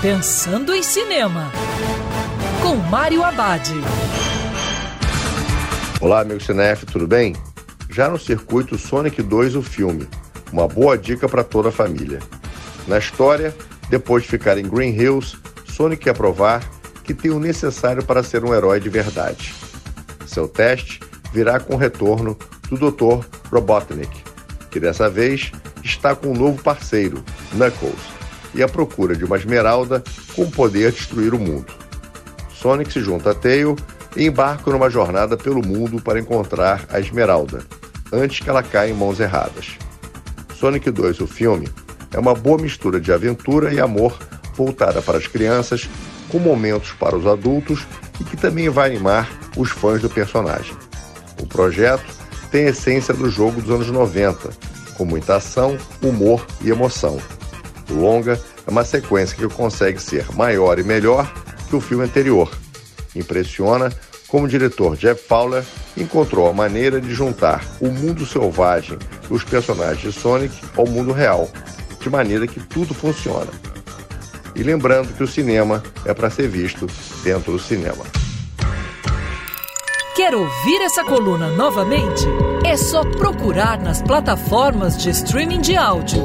Pensando em Cinema, com Mário Abad. Olá, amigo Cinef, tudo bem? Já no circuito Sonic 2, o filme. Uma boa dica para toda a família. Na história, depois de ficar em Green Hills, Sonic quer provar que tem o necessário para ser um herói de verdade. Seu teste virá com o retorno do Dr. Robotnik, que dessa vez está com um novo parceiro, Knuckles, e à procura de uma esmeralda com poder de destruir o mundo. Sonic se junta a Tail e embarca numa jornada pelo mundo para encontrar a esmeralda, antes que ela caia em mãos erradas. Sonic 2, o filme, é uma boa mistura de aventura e amor voltada para as crianças, com momentos para os adultos e que também vai animar os fãs do personagem. O projeto tem a essência do jogo dos anos 90, com muita ação, humor e emoção. Longa é uma sequência que consegue ser maior e melhor que o filme anterior. Impressiona como o diretor Jeff Fowler encontrou a maneira de juntar o mundo selvagem dos personagens de Sonic ao mundo real, de maneira que tudo funciona. E lembrando que o cinema é para ser visto dentro do cinema. Quer ouvir essa coluna novamente? É só procurar nas plataformas de streaming de áudio.